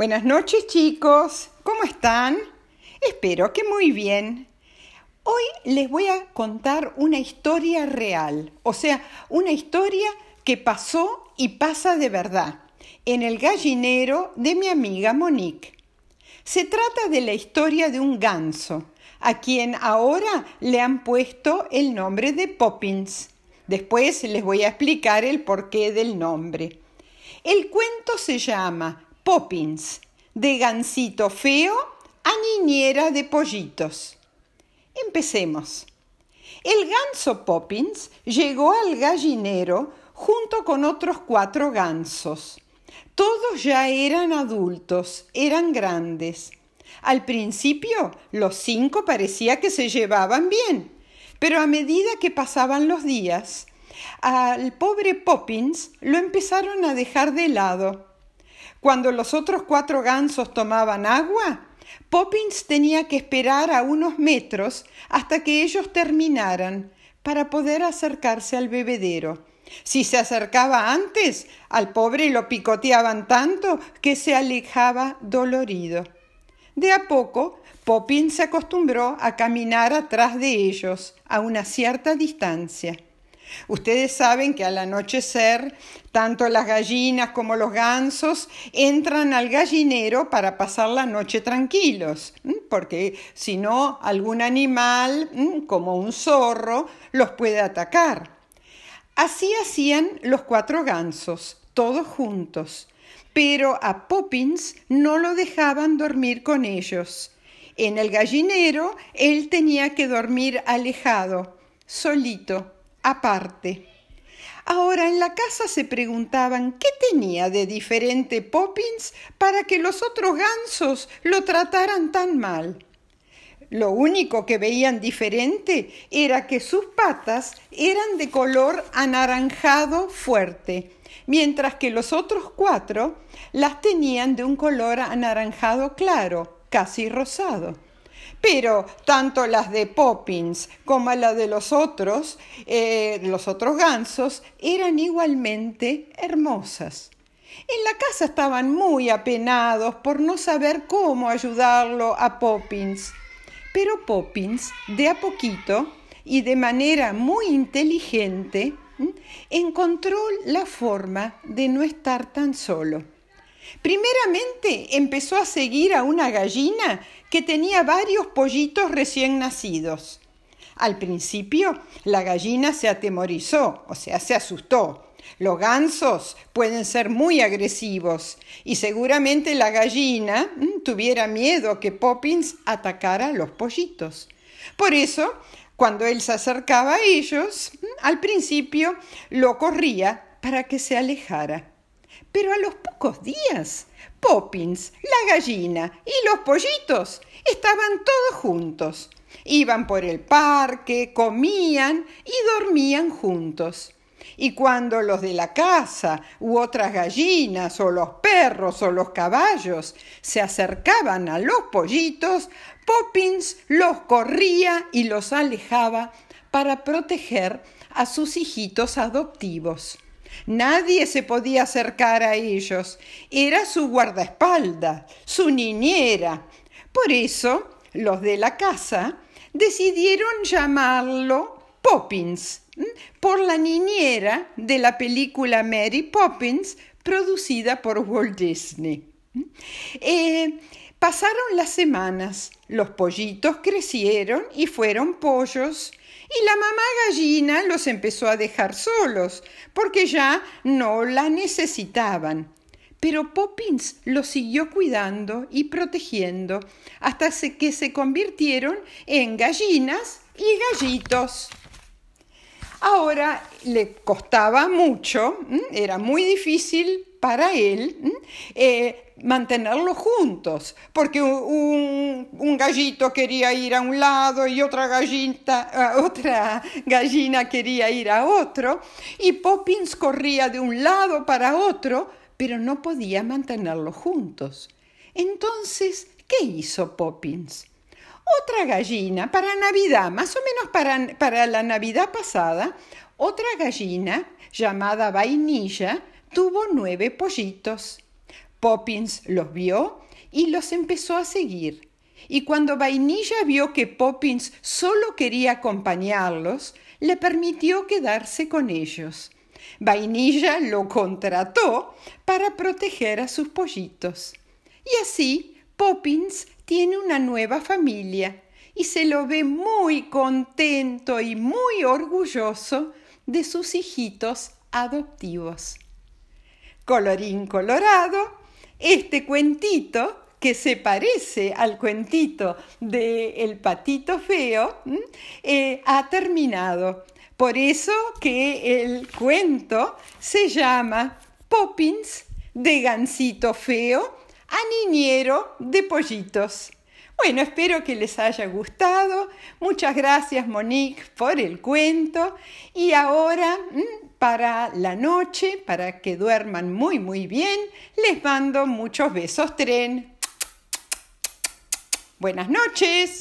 Buenas noches chicos, ¿cómo están? Espero que muy bien. Hoy les voy a contar una historia real, o sea, una historia que pasó y pasa de verdad, en el gallinero de mi amiga Monique. Se trata de la historia de un ganso, a quien ahora le han puesto el nombre de Poppins. Después les voy a explicar el porqué del nombre. El cuento se llama Poppins, de gansito feo a niñera de pollitos. Empecemos. El ganso Poppins llegó al gallinero junto con otros cuatro gansos. Todos ya eran adultos, eran grandes. Al principio los cinco parecía que se llevaban bien, pero a medida que pasaban los días, al pobre Poppins lo empezaron a dejar de lado. Cuando los otros cuatro gansos tomaban agua, Poppins tenía que esperar a unos metros hasta que ellos terminaran para poder acercarse al bebedero. Si se acercaba antes, al pobre lo picoteaban tanto que se alejaba dolorido. De a poco, Poppins se acostumbró a caminar atrás de ellos a una cierta distancia. Ustedes saben que al anochecer, tanto las gallinas como los gansos entran al gallinero para pasar la noche tranquilos, porque si no, algún animal, como un zorro, los puede atacar. Así hacían los cuatro gansos, todos juntos, pero a Poppins no lo dejaban dormir con ellos. En el gallinero él tenía que dormir alejado, solito aparte. Ahora en la casa se preguntaban qué tenía de diferente Poppins para que los otros gansos lo trataran tan mal. Lo único que veían diferente era que sus patas eran de color anaranjado fuerte, mientras que los otros cuatro las tenían de un color anaranjado claro, casi rosado. Pero tanto las de Poppins como las de los otros, eh, los otros gansos, eran igualmente hermosas. En la casa estaban muy apenados por no saber cómo ayudarlo a Poppins. Pero Poppins, de a poquito y de manera muy inteligente, encontró la forma de no estar tan solo. Primeramente empezó a seguir a una gallina que tenía varios pollitos recién nacidos. Al principio la gallina se atemorizó, o sea, se asustó. Los gansos pueden ser muy agresivos y seguramente la gallina mm, tuviera miedo que Poppins atacara a los pollitos. Por eso, cuando él se acercaba a ellos, mm, al principio lo corría para que se alejara. Pero a los pocos días, Poppins, la gallina y los pollitos estaban todos juntos. Iban por el parque, comían y dormían juntos. Y cuando los de la casa u otras gallinas o los perros o los caballos se acercaban a los pollitos, Poppins los corría y los alejaba para proteger a sus hijitos adoptivos. Nadie se podía acercar a ellos. Era su guardaespaldas, su niñera. Por eso, los de la casa decidieron llamarlo Poppins, por la niñera de la película Mary Poppins, producida por Walt Disney. Eh, pasaron las semanas, los pollitos crecieron y fueron pollos y la mamá gallina los empezó a dejar solos, porque ya no la necesitaban. Pero Poppins los siguió cuidando y protegiendo hasta que se convirtieron en gallinas y gallitos. Ahora le costaba mucho, era muy difícil para él eh, mantenerlos juntos, porque un, gallito quería ir a un lado y otra, gallita, otra gallina quería ir a otro, y Poppins corría de un lado para otro, pero no podía mantenerlos juntos. Entonces, ¿qué hizo Poppins? Otra gallina para Navidad, más o menos para, para la Navidad pasada, otra gallina llamada Vainilla tuvo nueve pollitos. Poppins los vio y los empezó a seguir. Y cuando Vainilla vio que Poppins solo quería acompañarlos, le permitió quedarse con ellos. Vainilla lo contrató para proteger a sus pollitos. Y así Poppins tiene una nueva familia y se lo ve muy contento y muy orgulloso de sus hijitos adoptivos. Colorín colorado, este cuentito que se parece al cuentito de El patito feo, eh, ha terminado. Por eso que el cuento se llama Poppins de Gansito Feo a Niñero de Pollitos. Bueno, espero que les haya gustado. Muchas gracias, Monique, por el cuento. Y ahora, para la noche, para que duerman muy, muy bien, les mando muchos besos tren. Buenas noches.